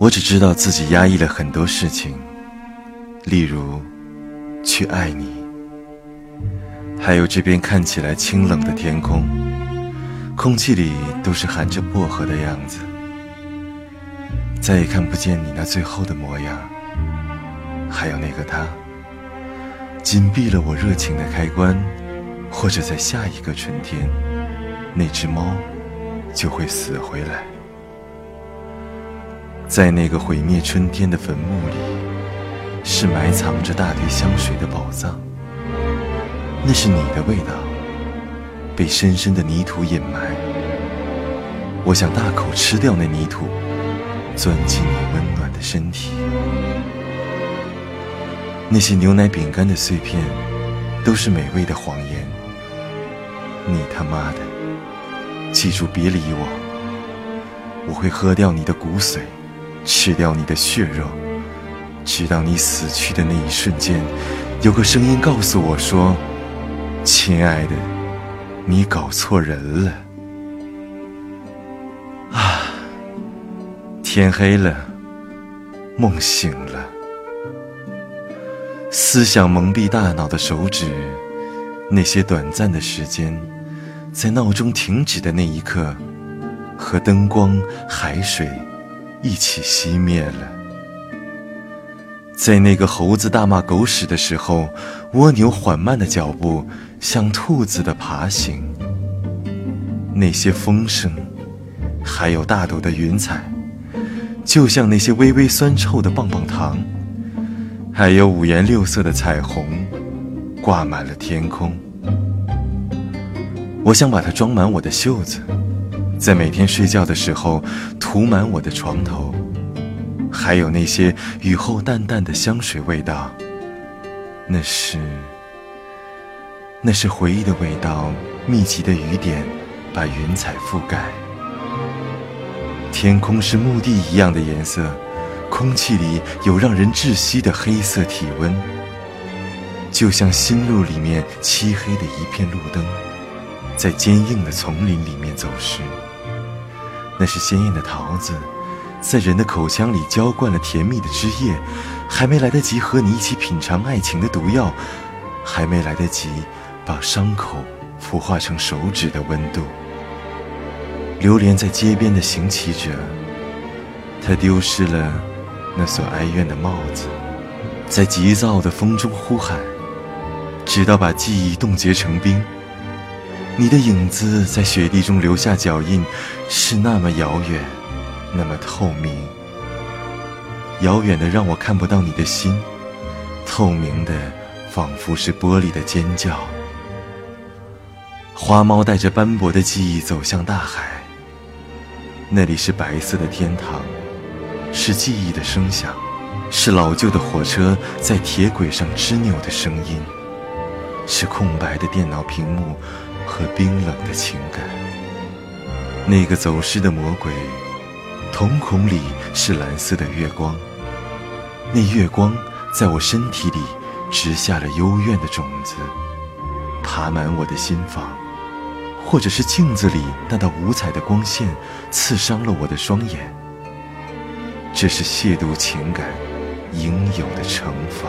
我只知道自己压抑了很多事情，例如去爱你，还有这边看起来清冷的天空，空气里都是含着薄荷的样子，再也看不见你那最后的模样，还有那个他，紧闭了我热情的开关，或者在下一个春天，那只猫就会死回来。在那个毁灭春天的坟墓里，是埋藏着大堆香水的宝藏。那是你的味道，被深深的泥土掩埋。我想大口吃掉那泥土，钻进你温暖的身体。那些牛奶饼干的碎片，都是美味的谎言。你他妈的，记住别理我，我会喝掉你的骨髓。吃掉你的血肉，直到你死去的那一瞬间，有个声音告诉我说：“亲爱的，你搞错人了。”啊，天黑了，梦醒了，思想蒙蔽大脑的手指，那些短暂的时间，在闹钟停止的那一刻，和灯光、海水。一起熄灭了。在那个猴子大骂狗屎的时候，蜗牛缓慢的脚步像兔子的爬行。那些风声，还有大朵的云彩，就像那些微微酸臭的棒棒糖，还有五颜六色的彩虹，挂满了天空。我想把它装满我的袖子。在每天睡觉的时候，涂满我的床头，还有那些雨后淡淡的香水味道。那是，那是回忆的味道。密集的雨点把云彩覆盖，天空是墓地一样的颜色，空气里有让人窒息的黑色体温，就像心路里面漆黑的一片路灯，在坚硬的丛林里面走失。那是鲜艳的桃子，在人的口腔里浇灌了甜蜜的汁液，还没来得及和你一起品尝爱情的毒药，还没来得及把伤口孵化成手指的温度。流连在街边的行乞者，他丢失了那所哀怨的帽子，在急躁的风中呼喊，直到把记忆冻结成冰。你的影子在雪地中留下脚印，是那么遥远，那么透明，遥远的让我看不到你的心，透明的仿佛是玻璃的尖叫。花猫带着斑驳的记忆走向大海，那里是白色的天堂，是记忆的声响，是老旧的火车在铁轨上吱扭的声音，是空白的电脑屏幕。和冰冷的情感，那个走失的魔鬼，瞳孔里是蓝色的月光。那月光在我身体里植下了幽怨的种子，爬满我的心房，或者是镜子里那道五彩的光线刺伤了我的双眼。这是亵渎情感应有的惩罚。